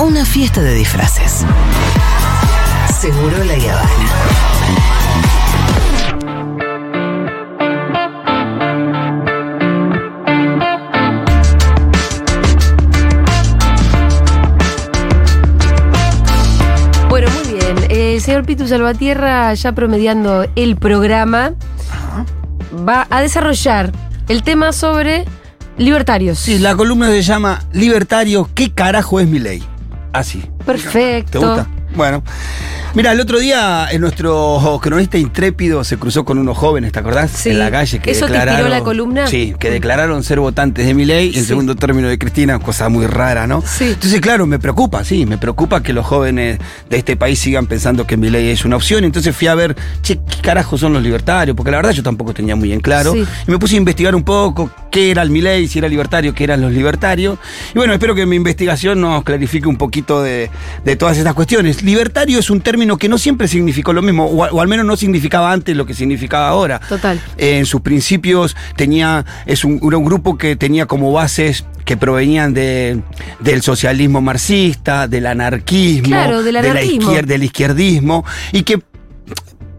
Una fiesta de disfraces. Seguro la Habana. Bueno, muy bien. Eh, señor Pitu Salvatierra, ya promediando el programa, va a desarrollar el tema sobre libertarios. Sí, la columna se llama Libertario, ¿qué carajo es mi ley? Así. Perfecto. ¿Te gusta? Bueno. Mira, el otro día eh, nuestro cronista intrépido se cruzó con unos jóvenes, ¿te acordás? Sí. En la calle que ¿Eso te declararon. tiró la columna? Sí, que declararon ser votantes de mi ley. En Sí. segundo término de Cristina, cosa muy rara, ¿no? Sí. Entonces, claro, me preocupa, sí, me preocupa que los jóvenes de este país sigan pensando que mi ley es una opción. Entonces fui a ver, che, ¿qué carajo son los libertarios? Porque la verdad yo tampoco tenía muy en claro. Sí. Y me puse a investigar un poco qué era el mi ley, si era libertario, qué eran los libertarios. Y bueno, espero que mi investigación nos clarifique un poquito de, de todas estas cuestiones. Libertario es un término que no siempre significó lo mismo, o, al menos no significaba antes lo que significaba ahora. Total. Eh, en sus principios tenía, es un, era un grupo que tenía como bases que provenían de, del socialismo marxista, del anarquismo, Claro, del de la izquier- del izquierdismo, y que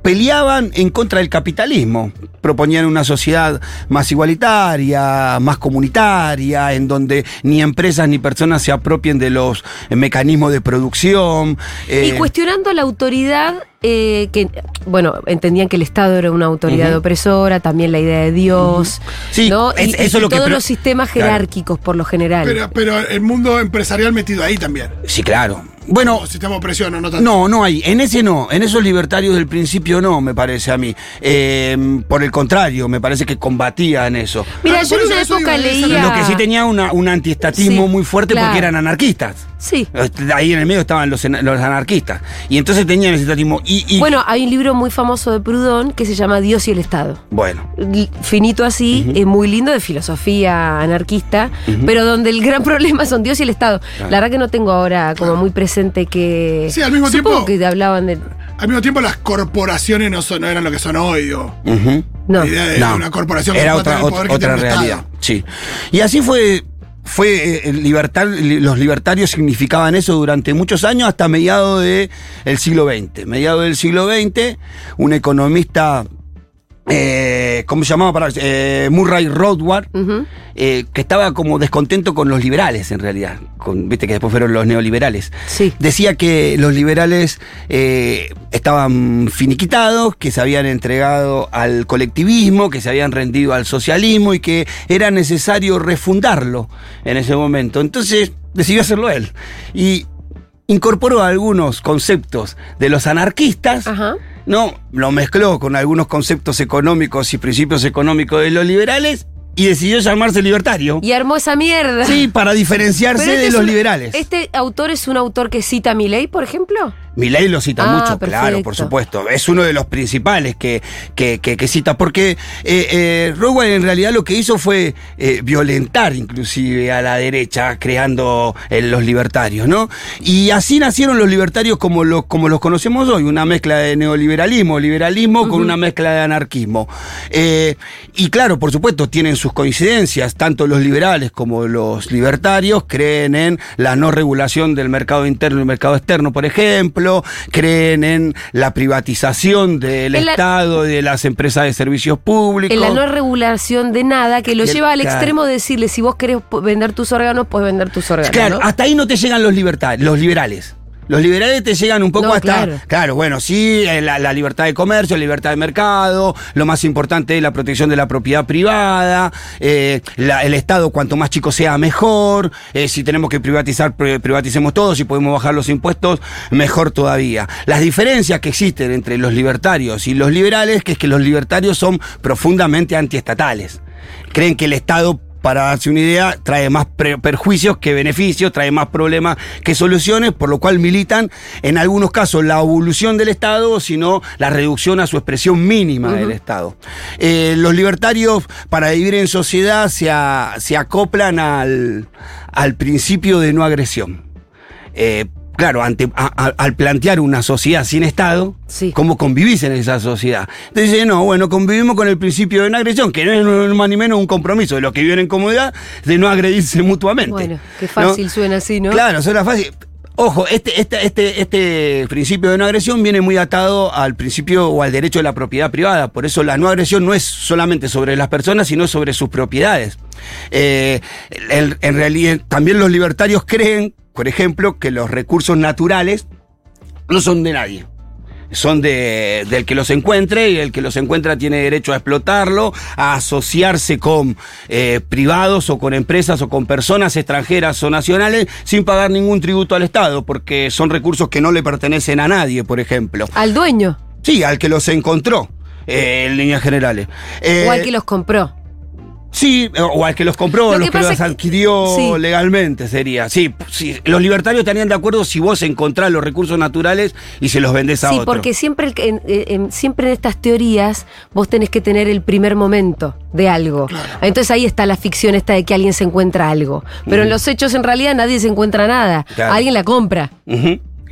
peleaban en contra del capitalismo. Proponían una sociedad más igualitaria, más comunitaria, en donde ni empresas ni personas se apropien de los eh, mecanismos de producción. Y eh, cuestionando la autoridad, eh, que, bueno, entendían que el Estado era una autoridad opresora, también la idea de Dios, Sí, ¿no? es- y, eso y es lo que todos los sistemas Claro. jerárquicos, por lo general. Pero, pero el mundo empresarial metido ahí también. Sí, claro. Bueno, O sistema de opresión, ¿o no tanto. No, no hay. En ese no. En esos libertarios del principio no, me parece a mí. Eh, por el contrario, me parece que combatían eso. Mira, yo en una eso época leía... Lo que sí tenía una, un antiestatismo Sí, muy fuerte claro. porque eran anarquistas. Sí. Ahí en el medio estaban los, los anarquistas. Y entonces tenían ese. Y, y- Bueno, hay un libro muy famoso de Proudhon que se llama Dios y el Estado. bueno. Finito así, eh, muy lindo, de filosofía anarquista, pero donde el gran problema son Dios y el Estado. La verdad que no tengo ahora como muy presente que... Sí, al mismo Supongo tiempo- que te hablaban de... Al mismo tiempo, las corporaciones no, son, no eran lo que son hoy. digo. No. La idea de No, una corporación era otra, realidad. Sí. Y así fue. Fue eh, el los libertarios significaban eso durante muchos años hasta mediados del siglo XX. Mediados del siglo XX, un economista, eh, ¿cómo se llamaba? Para, eh, Murray Rothbard, eh, que estaba como descontento con los liberales en realidad. Con, Viste que después fueron los neoliberales. Sí. Decía que los liberales estaban finiquitados, que se habían entregado al colectivismo, que se habían rendido al socialismo y que era necesario refundarlo en ese momento. Entonces decidió hacerlo él. Y incorporó algunos conceptos de los anarquistas. Ajá. No, lo mezcló con algunos conceptos económicos y principios económicos de los liberales y decidió llamarse libertario. Y armó esa mierda. Sí, para diferenciarse este de los un- liberales. ¿Este autor es un autor que cita a Milley, por ejemplo? Milei lo cita Ah, mucho, claro, por supuesto. Es uno de los principales que, que, que- que cita, porque eh, eh, Rowell en realidad lo que hizo fue eh, violentar inclusive a la derecha, creando eh, los libertarios, ¿no? Y así nacieron los libertarios como los, como los conocemos hoy, una mezcla de neoliberalismo, liberalismo con una mezcla de anarquismo. Eh, y claro, por supuesto, tienen sus coincidencias, tanto los liberales como los libertarios creen en la no regulación del mercado interno y mercado externo, por ejemplo, creen en la privatización del Estado y de las empresas de servicios públicos. En la no regulación de nada, que lo el- lleva al claro. extremo de decirle, si vos querés vender tus órganos, puedes vender tus órganos. Claro, ¿no? hasta ahí no te llegan los libertarios, los liberales. Los liberales te llegan un poco No, hasta. claro. bueno, sí, eh, la, la libertad de comercio, la libertad de mercado, lo más importante es la protección de la propiedad privada, eh, la- el Estado cuanto más chico sea mejor, eh, si tenemos que privatizar, pri- privaticemos todo, si podemos bajar los impuestos, mejor todavía. Las diferencias que existen entre los libertarios y los liberales, que es que los libertarios son profundamente antiestatales. Creen que el Estado para darse una idea, trae más perjuicios que beneficios, trae más problemas que soluciones, por lo cual militan en algunos casos la evolución del Estado, sino la reducción a su expresión mínima del Estado. Eh, los libertarios, para vivir en sociedad, se, a- se acoplan al, al principio de no agresión. Eh, claro, ante, a- a- al plantear una sociedad sin Estado, Sí. ¿cómo convivís en esa sociedad? Entonces, dice, no, bueno, convivimos con el principio de no agresión, que no es ni más ni menos un compromiso de los que viven en comodidad de no agredirse mutuamente. Bueno, qué ¿no? fácil suena así, ¿no? Claro, suena fácil. Ojo, este, este, este, este principio de no agresión viene muy atado al principio o al derecho de la propiedad privada. Por eso la no agresión no es solamente sobre las personas, sino sobre sus propiedades. Eh, en, en realidad, también los libertarios creen, por ejemplo, que los recursos naturales no son de nadie. Son de, del que los encuentre y el que los encuentra tiene derecho a explotarlo, a asociarse con eh, privados o con empresas o con personas extranjeras o nacionales sin pagar ningún tributo al Estado, porque son recursos que no le pertenecen a nadie, por ejemplo. Al dueño. Sí, al que los encontró, eh, en líneas generales. Eh, o al que los compró. Sí, o al que los compró, Lo o los que los que- adquirió sí. legalmente, sería. Sí, sí, los libertarios estarían de acuerdo si vos encontrás los recursos naturales y se los vendés a Sí, otro. porque siempre, que- en, en- siempre en estas teorías vos tenés que tener el primer momento de algo. Entonces ahí está la ficción esta de que alguien se encuentra algo. Pero en los hechos en realidad nadie se encuentra nada. Claro. Alguien la compra.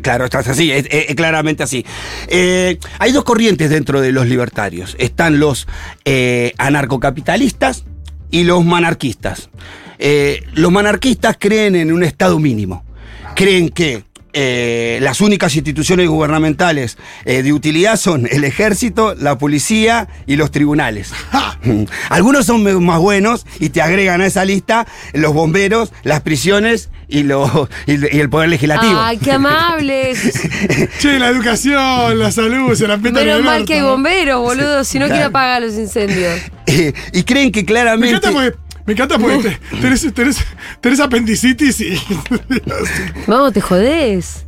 Claro, estás así, es, es- es claramente así. Eh, hay dos corrientes dentro de los libertarios. Están los eh, anarcocapitalistas y los monarquistas. Eh, los monarquistas creen en un Estado mínimo. Creen que eh, las únicas instituciones gubernamentales eh, de utilidad son el ejército, la policía y los tribunales. Algunos son más buenos y te agregan a esa lista los bomberos, las prisiones y, los- y, y el poder legislativo. ¡Ay, qué amables! Che, la educación, la salud, se la petan en Menos mal que hay bomberos, boludo. Si no, ¿quién Claro. apaga los incendios? Eh, y creen que Me claramente. Me encanta porque te- tenés, tenés, tenés apendicitis y. No, te jodés.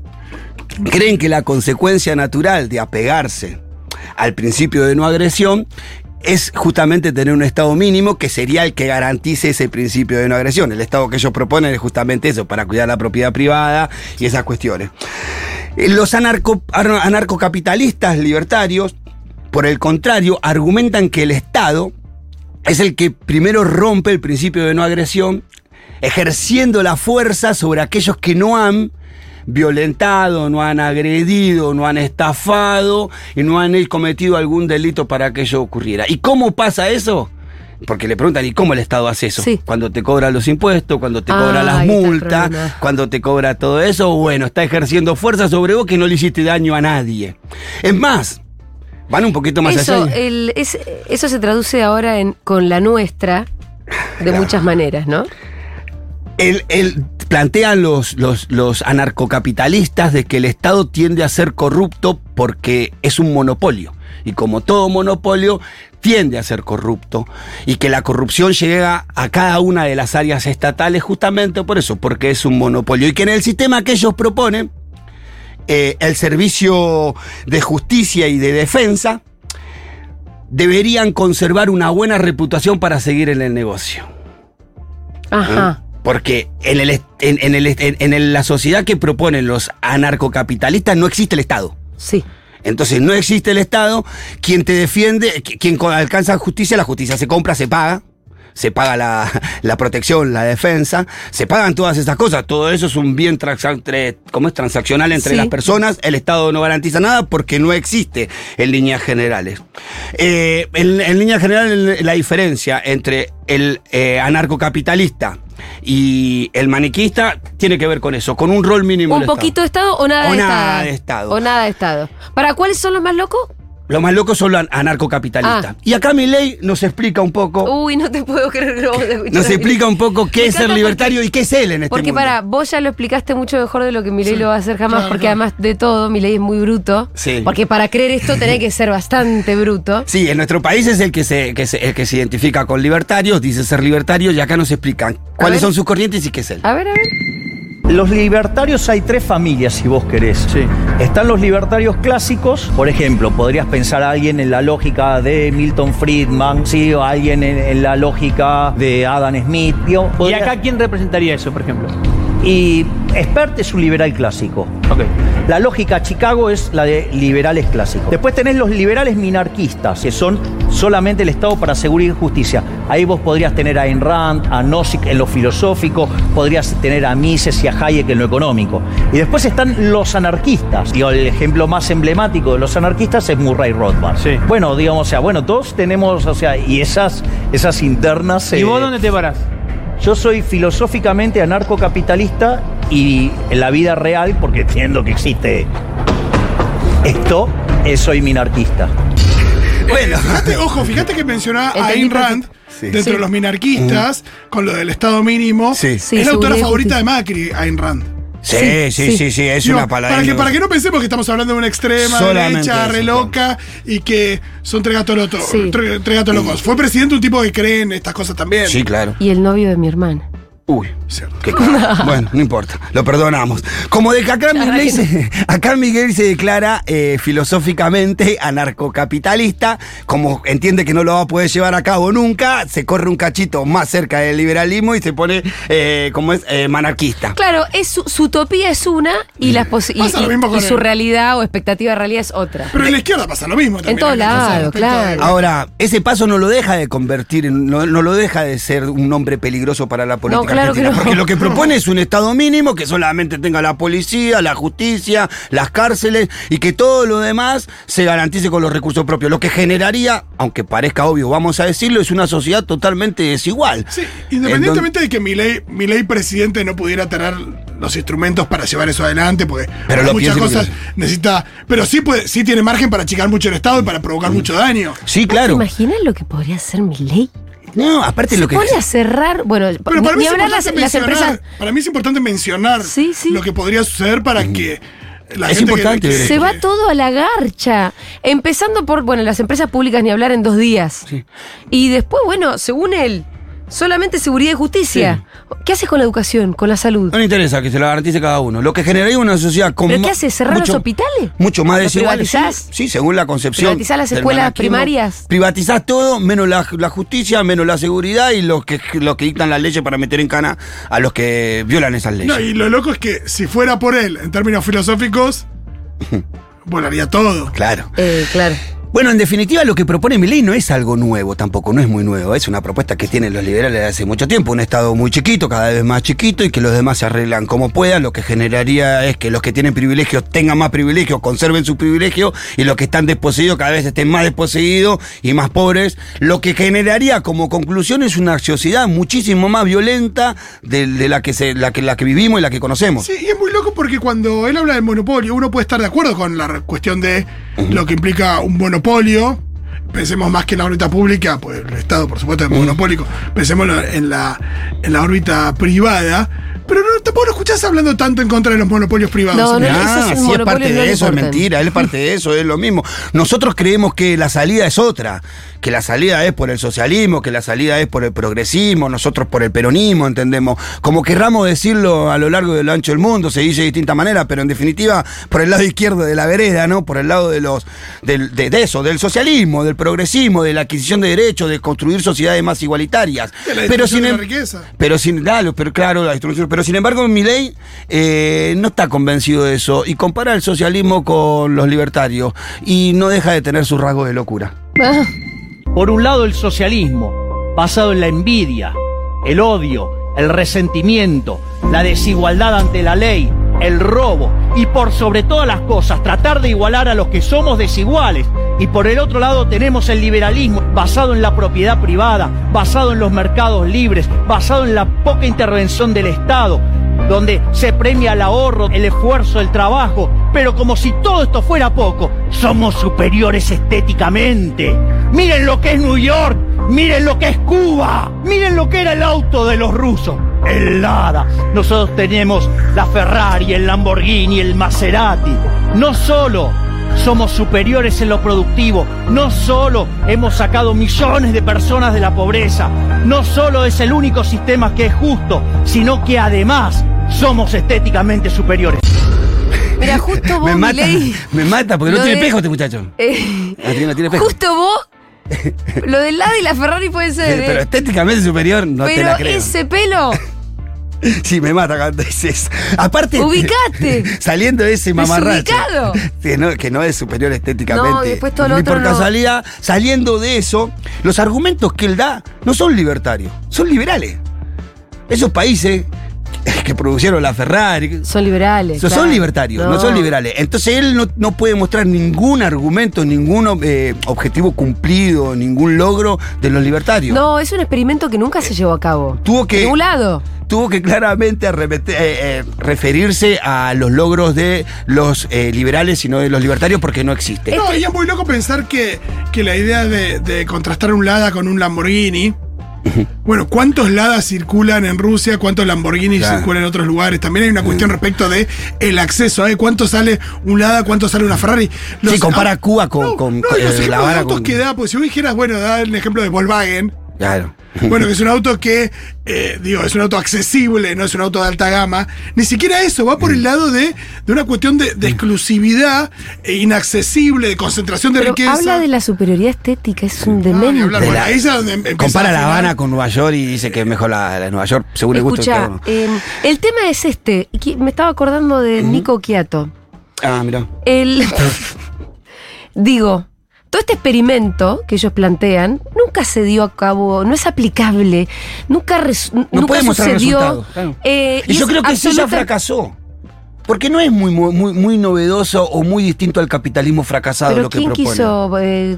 creen que la consecuencia natural de apegarse al principio de no agresión es justamente tener un Estado mínimo que sería el que garantice ese principio de no agresión. El Estado que ellos proponen es justamente eso, para cuidar la propiedad privada y esas cuestiones. Eh, Los anarco- ar- anarcocapitalistas libertarios, por el contrario, argumentan que el Estado es el que primero rompe el principio de no agresión, ejerciendo la fuerza sobre aquellos que no han violentado, no han agredido, no han estafado y no han cometido algún delito para que ello ocurriera. ¿Y cómo pasa eso? Porque le preguntan, ¿y cómo el Estado hace eso? Sí. Cuando te cobra los impuestos, cuando te Ah, cobra las multas, cuando te cobra todo eso, bueno, está ejerciendo fuerza sobre vos que no le hiciste daño a nadie. Es más, van un poquito más Eso, allá. el- es- eso se traduce ahora en, con la nuestra de muchas maneras, ¿no? Él, él plantea los, los, los anarcocapitalistas de que el Estado tiende a ser corrupto porque es un monopolio. Y como todo monopolio, tiende a ser corrupto. Y que la corrupción llega a cada una de las áreas estatales justamente por eso, porque es un monopolio. Y que en el sistema que ellos proponen, eh, el servicio de justicia y de defensa deberían conservar una buena reputación para seguir en el negocio. Ajá. Porque en, el, en, en el en- la sociedad que proponen los anarcocapitalistas no existe el Estado. Sí. Entonces no existe el Estado. Quien te defiende, qui- quien alcanza justicia, la justicia se compra, se paga. Se paga la, la protección, la defensa, se pagan todas esas cosas. Todo eso es un bien transa- entre- ¿cómo es? transaccional entre Sí. las personas. El Estado no garantiza nada porque no existe en líneas generales. Eh, en, en líneas generales, la diferencia entre el eh, anarcocapitalista y el maniquista tiene que ver con eso, con un rol mínimo. ¿Un del Estado. poquito de Estado o nada O de nada Estado? de Estado. O nada de Estado. ¿Para cuáles son los más locos? Los más locos son los anarcocapitalistas. Ah. Y acá mi ley nos explica un poco. Uy, no te puedo creer que lo vamos a escuchar. Nos explica un poco qué es ser libertario y qué es él en este Porque mundo. para, vos ya lo explicaste mucho mejor de lo que Milei lo va a hacer jamás, claro, porque claro. además de todo, Milei es muy bruto. Sí. Porque para creer esto tenés que ser bastante bruto. Sí, en nuestro país es el que se, que se- el que se identifica con libertarios, dice ser libertario, y acá nos explican cuáles ver. son sus corrientes y qué es él. A ver, a ver. Los libertarios hay tres familias, si vos querés. Están los libertarios clásicos, por ejemplo, podrías pensar a alguien en la lógica de Milton Friedman, sí, o alguien en, en la lógica de Adam Smith. digo, ¿Y acá quién representaría eso, por ejemplo? Y Spert es un liberal clásico. La lógica Chicago es la de liberales clásicos. Después tenés los liberales minarquistas, que son solamente el Estado para seguridad y justicia. Ahí vos podrías tener a Ayn Rand, a Nozick en lo filosófico, podrías tener a Mises y a Hayek en lo económico. Y después están los anarquistas. Digo, el ejemplo más emblemático de los anarquistas es Murray Rothbard. Sí. Bueno, digamos, o sea, bueno, todos tenemos, o sea, y esas, esas internas... ¿Y eh, vos dónde te parás? yo soy filosóficamente anarcocapitalista y en la vida real, porque entiendo que existe esto, eh, soy minarquista. Bueno. Fíjate, ojo, fíjate que mencionaba a Ayn Rand Sí. dentro Sí. de los minarquistas, con lo del Estado mínimo. Sí. Sí, es la autora favorita de. Macri, Ayn Rand. Sí, sí, sí, sí. sí, es Digo, una palabra. para, que, para que no pensemos que estamos hablando de una extrema Solamente derecha, eso, re loca, y que son tres gatos, lotos- Sí. tre- tres gatos locos. Fue presidente un tipo que cree en estas cosas también. Sí, claro. Y el novio de mi hermana. Uy. Cierto. Qué cara. bueno, no importa, lo perdonamos. Como de que acá Miguel, se, acá Miguel se declara eh, filosóficamente anarcocapitalista, como entiende que no lo va a poder llevar a cabo nunca, se corre un cachito más cerca del liberalismo y se pone, eh, como es, eh, manarquista. Claro, es su, su utopía es una y, las y- y- su realidad o expectativa de realidad es otra. Pero en la izquierda pasa lo mismo también. En todos lados, claro. de- Ahora, ese paso no lo deja de convertir, en- no, no lo deja de ser un hombre peligroso para la política claro que argentina, no. porque lo que propone es un Estado mínimo que solamente tenga la policía, la justicia, las cárceles y que todo lo demás se garantice con los recursos propios. Lo que generaría, aunque parezca obvio, vamos a decirlo, es una sociedad totalmente desigual. Sí, En independientemente de que mi ley, mi ley presidente no pudiera tener los instrumentos para llevar eso adelante, porque Pero lo muchas cosas necesita. Pero sí puede, sí tiene margen para achicar mucho el Estado y para provocar mucho daño. Sí, ¿Te claro. imaginas lo que podría hacer mi ley? No, aparte Se lo que. pone a cerrar, bueno, Pero para mí, ni hablar las, importante las mencionar, empresas. para mí es importante mencionar Sí, sí. lo que podría suceder para que la Es gente importante que- Se va todo a la garcha. Empezando por, bueno, las empresas públicas ni hablar en dos días. Sí. Y después, bueno, según él, solamente seguridad y justicia. ¿Qué haces con la educación, con la salud? No le interesa que se lo garantice cada uno. Lo que generaría una sociedad con ¿Pero qué hace? ¿Cerrar los hospitales? Mucho más ¿Lo desigual. Sí, privatizás? sí, según la concepción. ¿Privatizás las escuelas primarias? Privatizás todo, menos la, la justicia, menos la seguridad y los que, los que dictan las leyes para meter en cana a los que violan esas leyes. No, y lo loco es que si fuera por él, en términos filosóficos, volaría todo. Claro. Eh, claro. Bueno, en definitiva, lo que propone mi ley no es algo nuevo tampoco, no es muy nuevo. Es una propuesta que tienen los liberales hace mucho tiempo. Un Estado muy chiquito, cada vez más chiquito, y que los demás se arreglan como puedan. Lo que generaría es que los que tienen privilegios tengan más privilegios, conserven su privilegio, y los que están desposeídos cada vez estén más desposeídos y más pobres. Lo que generaría como conclusión es una sociedad muchísimo más violenta de, de la, que se, la, que, la que vivimos y la que conocemos. Sí, y es muy loco porque cuando él habla del monopolio, uno puede estar de acuerdo con la cuestión de lo que implica un monopolio. Pensemos más que en la órbita pública, pues el Estado, por supuesto, es monopólico. Pensemos en la, en la órbita privada. Pero no, tampoco lo escuchás hablando tanto en contra de los monopolios privados. No, no, Ah, eso es sí, es monopolio, parte no de eso, es mentira, él es parte de eso, es lo mismo. Nosotros creemos que la salida es otra, que la salida es por el socialismo, que la salida es por el progresismo, nosotros por el peronismo, entendemos. Como querramos decirlo a lo largo de lo ancho del mundo, se dice de distinta manera, pero en definitiva por el lado izquierdo de la vereda, ¿no? Por el lado de los del- de, de eso, del socialismo, del progresismo, de la adquisición de derechos, de construir sociedades más igualitarias. De la pero sin de la em- riqueza. pero sin, claro, pero claro, la distribución. Pero sin embargo, mi ley eh, no está convencido de eso y compara el socialismo con los libertarios y no deja de tener su rasgo de locura. Ah, Por un lado el socialismo, basado en la envidia, el odio, el resentimiento, la desigualdad ante la ley, el robo y por sobre todas las cosas tratar de igualar a los que somos desiguales. Y por el otro lado tenemos el liberalismo basado en la propiedad privada, basado en los mercados libres, basado en la poca intervención del Estado, donde se premia el ahorro, el esfuerzo, el trabajo, pero como si todo esto fuera poco, somos superiores estéticamente. Miren lo que es New York, miren lo que es Cuba, miren lo que era el auto de los rusos. El Lada. Nosotros tenemos la Ferrari, el Lamborghini, el Maserati. No solo somos superiores en lo productivo. No solo hemos sacado millones de personas de la pobreza. No solo es el único sistema que es justo, sino que además somos estéticamente superiores. mira, justo vos, me mata, Milei, me mata porque no tiene de- espejo este muchacho. eh, No tiene, no tiene espejo. justo vos, lo del lado y la Ferrari puede ser, Pero ¿eh? estéticamente superior no te Pero la creo. ese pelo, Sí, me mata cuando dices. Aparte. Ubicate. Saliendo de ese mamarracho. Que no, que no es superior estéticamente. No, y después todo lo otro por no. casualidad, saliendo de eso, los argumentos que él da no son libertarios, son liberales. Esos países que producieron la Ferrari. Son liberales. So- Son libertarios, no. son liberales. Entonces él no, no puede mostrar ningún argumento, ningún eh, objetivo cumplido, ningún logro de los libertarios. No, es un experimento que nunca se llevó a cabo. Tuvo que- lado. Tuvo que claramente eh, eh, referirse a los logros de los eh, liberales y no de los libertarios porque no existe. No, y es muy loco pensar que, que la idea de, de contrastar un Lada con un Lamborghini. Bueno, ¿cuántos Ladas circulan en Rusia? ¿Cuántos Lamborghinis Claro. circulan en otros lugares? También hay una cuestión respecto de el acceso, ¿eh? ¿Cuánto sale un Lada? ¿Cuánto sale una Ferrari? Sí, compara ah, Cuba con- no, con- no, con, los eh, La con- que da, pues si vos dijeras, bueno, da el ejemplo de Volkswagen. Claro. Bueno, que es un auto que, eh, digo, es un auto accesible, no es un auto de alta gama. Ni siquiera eso, va Mm. por el lado de, de una cuestión de, de exclusividad e inaccesible, de concentración de Pero riqueza. habla de la superioridad estética, es un demente. hablar, De bueno, la- ahí es donde em- empieza Compara La. Habana con Nueva York y dice que es mejor la, la de Nueva York, según el gusto Escucha, uno. eh, el tema es este. Me estaba acordando de Nico Quiato. Ah, mira. El. Digo, todo este experimento que ellos plantean nunca se dio a cabo, no es aplicable, nunca, res- nunca mostrar sucedió. claro. eh, Y yo creo que sí ya absoluta- fracasó. Porque no es muy, muy, muy novedoso o muy distinto al capitalismo fracasado Pero lo que ¿quién propone. quiso? eh,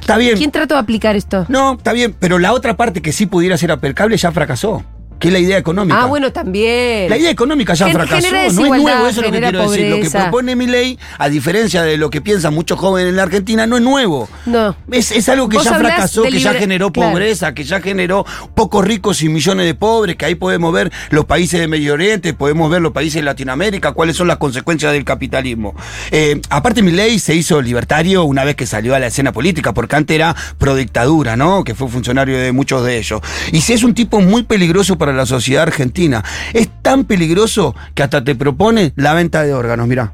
Está bien. ¿Quién trató de aplicar esto? No, está bien, pero la otra parte que sí pudiera ser aplicable ya fracasó. Que es la idea económica. Ah, bueno, también. La idea económica ya Gen- fracasó. No es nuevo, eso es lo que quiero decir. Lo que propone mi ley, a diferencia de lo que piensan muchos jóvenes en la Argentina, no es nuevo. No. Es, es algo que ya fracasó, que ya generó claro. pobreza, que ya generó pocos ricos y millones de pobres, que ahí podemos ver los países de Medio Oriente, podemos ver los países de Latinoamérica, cuáles son las consecuencias del capitalismo. Eh, aparte, mi ley se hizo libertario una vez que salió a la escena política, porque antes era pro dictadura, ¿no? Que fue funcionario de muchos de ellos. Y si es un tipo muy peligroso para la sociedad argentina. Es tan peligroso que hasta te propone la venta de órganos, mirá.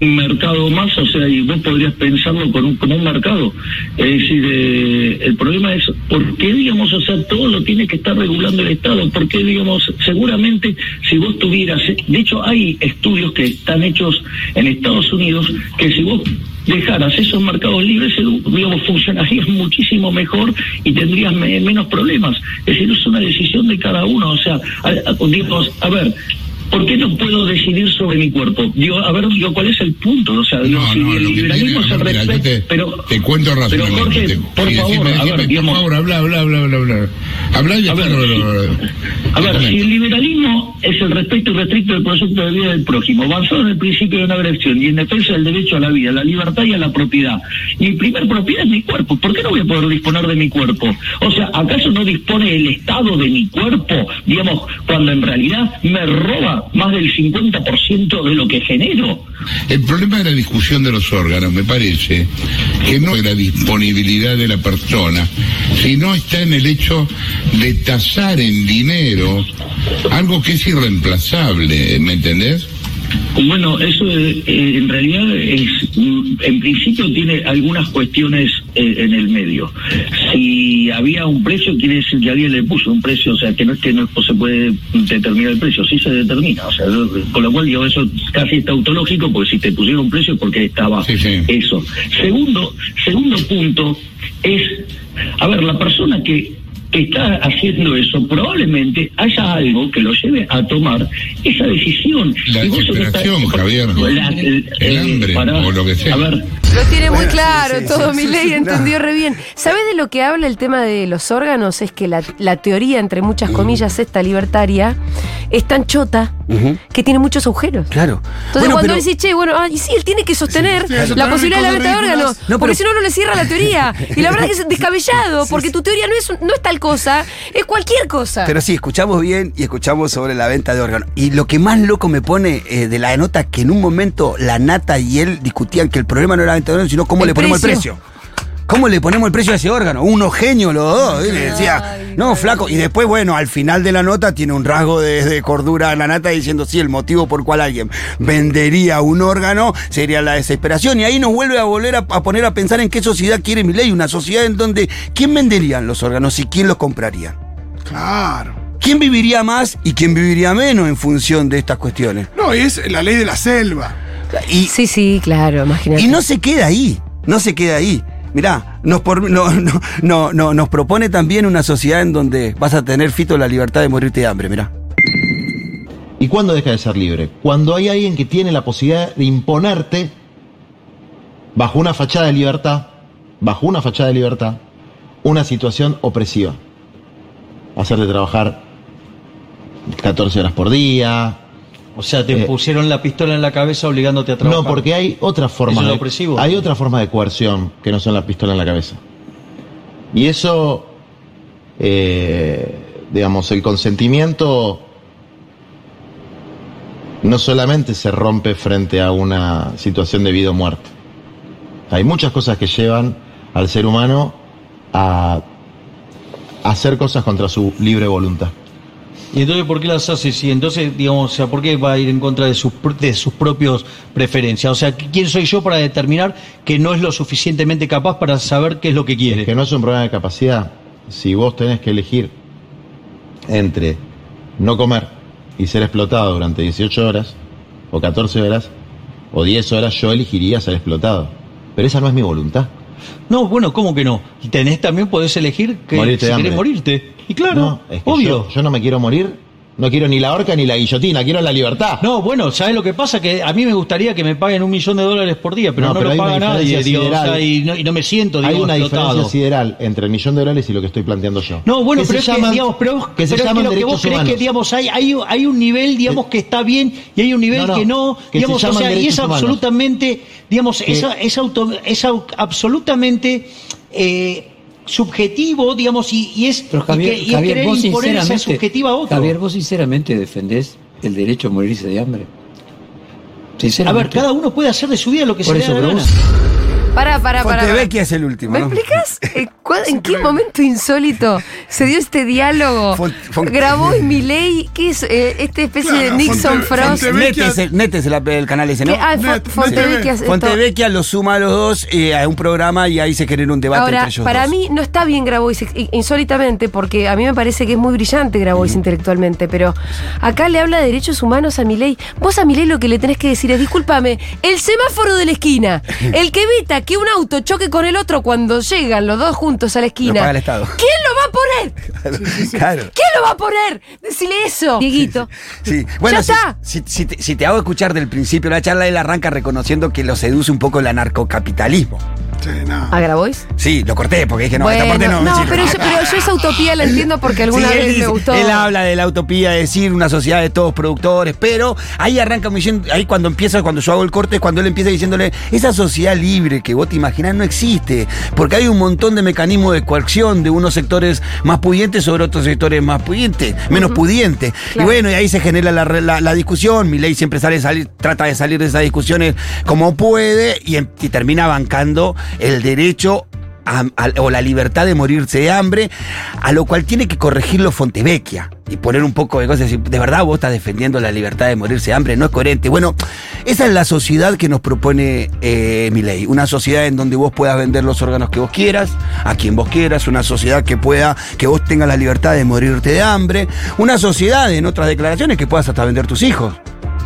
Un mercado más, o sea, y vos podrías pensarlo con un, como un mercado. Es decir, eh, el problema es, ¿por qué, digamos, o sea, todo lo tiene que estar regulando el Estado? ¿Por qué, digamos, seguramente si vos tuvieras, de hecho hay estudios que están hechos en Estados Unidos, que si vos dejaras esos mercados libres, eh, digamos, funcionarías muchísimo mejor y tendrías me- menos problemas. Es decir, es una decisión de cada uno, o sea, digamos, a ver, ¿Por qué no puedo decidir sobre mi cuerpo? Digo, a ver, digo, ¿cuál es el punto? O sea, digo, No, si no, el liberalismo se respeta, te, pero... te cuento Pero razonablemente. Jorge, por Sí, favor, decime, a ver, digamos... por favor, habla, habla, habla, habla, habla. Habla y A ver, si- A ver, si el liberalismo es el respeto irrestricto del proyecto de vida del prójimo, basado en el principio de no agresión y en defensa del derecho a la vida, a la libertad y a la propiedad. Mi primer propiedad es mi cuerpo. ¿Por qué no voy a poder disponer de mi cuerpo? O sea, ¿acaso no dispone el Estado de mi cuerpo, digamos, cuando en realidad me roba más del 50% de lo que genero? El problema de la discusión de los órganos, me parece, que no es la disponibilidad de la persona, sino está en el hecho de tasar en dinero algo que es irreemplazable, ¿me entendés? Bueno, eso eh, eh, en realidad es, en principio tiene algunas cuestiones eh, en el medio. Si había un precio, quiere decir que alguien le puso un precio, o sea, que no es que no se puede determinar el precio, sí se determina, o sea, con lo cual digo, eso casi está autológico, porque si te pusieron un precio, porque estaba Sí, sí. eso. Segundo, segundo punto es, a ver, la persona que que está haciendo eso, probablemente haya algo que lo lleve a tomar esa decisión. La desesperación, estás- Javier. La- el, El eh, hambre, o lo que sea. A ver, Lo tiene muy Bueno, claro, sí, sí, todo sí, mi sí, ley sí, entendió re bien. ¿Sabes de lo que habla el tema de los órganos? Es que la, la teoría, entre muchas comillas, esta libertaria, es tan chota Que tiene muchos agujeros. Claro. Entonces Bueno, cuando pero- él dice, che, bueno, ah, y sí, él tiene que sostener Sí, sí, eso la posibilidad de la venta de órganos, No, porque pero- si no, no le cierra la teoría. Y la verdad es que es descabellado, porque tu teoría no es, un- no es tal cosa, es cualquier cosa. Pero sí, escuchamos bien y escuchamos sobre la venta de órganos. Y lo que más loco me pone eh, de la nota que en un momento la Nata y él discutían que el problema no era la venta de órganos, sino cómo El le ponemos precio. el precio. ¿Cómo le ponemos el precio a ese órgano? Unos genios los dos. Y le decía, no, flaco. Y después, bueno, al final de la nota tiene un rasgo de, de cordura en la nata diciendo, sí, el motivo por cual alguien vendería un órgano sería la desesperación. Y ahí nos vuelve a volver a, a poner a pensar en qué sociedad quiere mi ley. Una sociedad en donde, ¿quién venderían los órganos y quién los compraría? Claro. ¿Quién viviría más y quién viviría menos en función de estas cuestiones? No, y es la ley de la selva. Y, Sí, sí, claro, imagínate. y no se queda ahí, no se queda ahí. Mirá, nos, por- no, no, no, no, nos propone también una sociedad en donde vas a tener, Fito, la libertad de morirte de hambre, mirá. ¿Y cuándo deja de ser libre? Cuando hay alguien que tiene la posibilidad de imponerte bajo una fachada de libertad, bajo una fachada de libertad, una situación opresiva. Hacerte trabajar 14 horas por día. O sea, te Eh, pusieron la pistola en la cabeza obligándote a trabajar. No, porque hay otras formas ¿Eso es opresivo? hay otra forma de coerción que no son la pistola en la cabeza. Y eso, eh, digamos, el consentimiento no solamente se rompe frente a una situación de vida o muerte. Hay muchas cosas que llevan al ser humano a hacer cosas contra su libre voluntad. ¿Y entonces por qué las hace? Si entonces, digamos, o sea, ¿por qué va a ir en contra de sus, de sus propios preferencias? O sea, ¿quién soy yo para determinar que no es lo suficientemente capaz para saber qué es lo que quiere? Que no es un problema de capacidad. Si vos tenés que elegir entre no comer y ser explotado durante 18 horas, o 14 horas, o 10 horas, yo elegiría ser explotado. Pero esa no es mi voluntad. No, bueno, ¿cómo que no? Y tenés también, podés elegir que Morirte si querés morirte. Y claro, No, es que obvio. Yo, yo no me quiero morir, no quiero ni la horca ni la guillotina, quiero la libertad. No, bueno, ¿sabes lo que pasa? Que a mí me gustaría que me paguen un millón de dólares por día, pero No, no, pero lo hay paga nadie, digo, o sea, y, no, y no me siento, Hay digo, una explotado. diferencia sideral entre el millón de dólares y lo que estoy planteando yo. No, bueno, pero es que, digamos, pero, que se pero es que lo que vos crees que, digamos, hay, hay, hay un nivel, digamos, que está bien y hay un nivel No, que no, que digamos, o sea, y es humanos. absolutamente, digamos, es, es, auto- es absolutamente eh, subjetivo, digamos, y, y es, Pero y que- y Javier, querer vos imponer esa subjetiva a otro. Javier, vos sinceramente defendés el derecho a morirse de hambre. a ver, cada uno puede hacer de su vida lo que Por se le dé la gana. vos- Para, para, para. Fontevecchia es el último, ¿Me ¿no? explicas eh, en qué momento insólito se dio este diálogo? Font- Font- Grabó y Milei, ¿qué es eh, esta especie de Nixon Fonte- Frost? Fonte- Net es el, Net es el, el canal ese, ¿no? Ah, Net- Fontevecchia. Lo suma a los dos eh, a un programa y ahí se genera un debate Ahora, entre ellos para dos. mí no está bien Grabois insólitamente, porque a mí me parece que es muy brillante Grabois intelectualmente, pero acá le habla de derechos humanos a Milei. Vos a Milei lo que le tenés que decir es, discúlpame, el semáforo de la esquina, el que evita que un auto choque con el otro cuando llegan los dos juntos a la esquina. paga el Estado. ¿Quién lo va a poner? Claro. ¿Quién lo va a poner? Decile eso, Dieguito. Sí, bueno, Ya si, está. si- si te, si te hago escuchar del principio de la charla, él arranca reconociendo que lo seduce un poco el anarcocapitalismo. Sí, no. ¿A Grabois? Sí, lo corté porque dije, no, esta parte no. no, pero, yo, pero yo esa utopía la entiendo porque alguna Sí, él, vez me gustó. él habla de la utopía, de decir una sociedad de todos productores, pero ahí arranca diciendo, ahí cuando empieza, cuando yo hago el corte, es cuando él empieza diciéndole, esa sociedad libre que vos te imaginás no existe, porque hay un montón de mecanismos de coerción de unos sectores más pudientes sobre otros sectores más pudientes, menos pudientes. Claro. Y bueno, y ahí se genera la, la- la discusión, mi ley siempre sale, salir, trata de salir de esas discusiones como puede y, em- y termina bancando el derecho o la libertad de morirse de hambre, a lo cual tiene que corregirlo Fontevecchia y poner un poco de cosas. De verdad vos estás defendiendo la libertad de morirse de hambre, no es coherente. Bueno, esa es la sociedad que nos propone eh, mi ley. Una sociedad en donde vos puedas vender los órganos que vos quieras, a quien vos quieras, una sociedad que pueda, que vos tengas la libertad de morirte de hambre, una sociedad en otras declaraciones que puedas hasta vender tus hijos.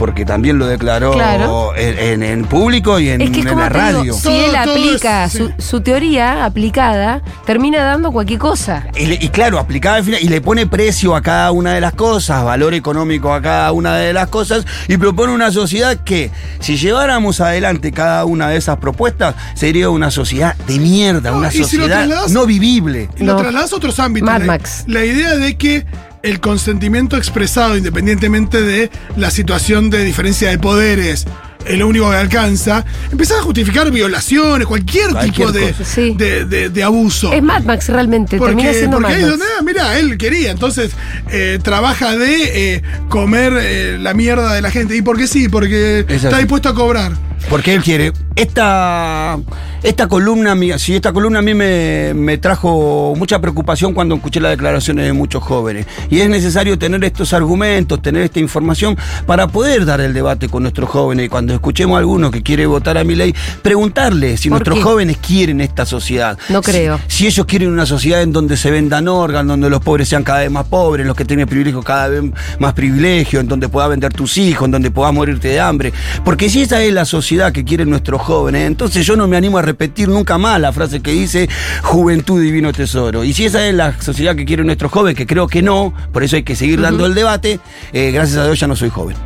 Porque también lo declaró Claro. en, en- en público y en, Es que es en la digo, radio. si Todo- él todo aplica es- su, sí. su teoría aplicada, termina dando cualquier cosa. Y, le- y claro, aplicada al final, y le pone precio a cada una de las cosas, valor económico a cada una de las cosas, y propone una sociedad que, si lleváramos adelante cada una de esas propuestas, sería una sociedad de mierda, No, una si lo sociedad no vivible. Y lo No. trasladas a otros ámbitos. Mad la, Max. la idea de que el consentimiento expresado, independientemente de la situación de diferencia de poderes, es lo único que alcanza, empieza a justificar violaciones, cualquier, Cualquier tipo de. Sí. de, de- de abuso. Es Mad Max realmente, termina Porque, siendo porque Mad ahí es Max. donde, ah, mira, él quería, entonces eh, trabaja de eh, comer eh, la mierda de la gente. ¿Y por qué sí? Porque Es está dispuesto a cobrar. Porque él quiere. Esta, esta columna, sí, esta columna a mí me, me trajo mucha preocupación cuando escuché las declaraciones de muchos jóvenes. Y es necesario tener estos argumentos, tener esta información para poder dar el debate con nuestros jóvenes. Y cuando escuchemos a alguno que quiere votar a mi ley, preguntarle si ¿Por nuestros qué? jóvenes quieren esta sociedad. No creo. Si, ellos quieren una sociedad en donde se vendan órganos, donde los pobres sean cada vez más pobres, los que tienen privilegios cada vez más privilegios, en donde puedas vender tus hijos, en donde puedas morirte de hambre. Porque si esa es la sociedad que quieren nuestros jóvenes, entonces yo no me animo a repetir nunca más la frase que dice juventud divino tesoro. Y si esa es la sociedad que quiere nuestro joven, que creo que no, por eso hay que seguir dando el debate, eh, gracias a Dios ya no soy joven.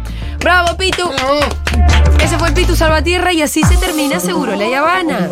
¡Bravo, Pitu! Ese fue el Pitu Salvatierra y así se termina seguro la Habana.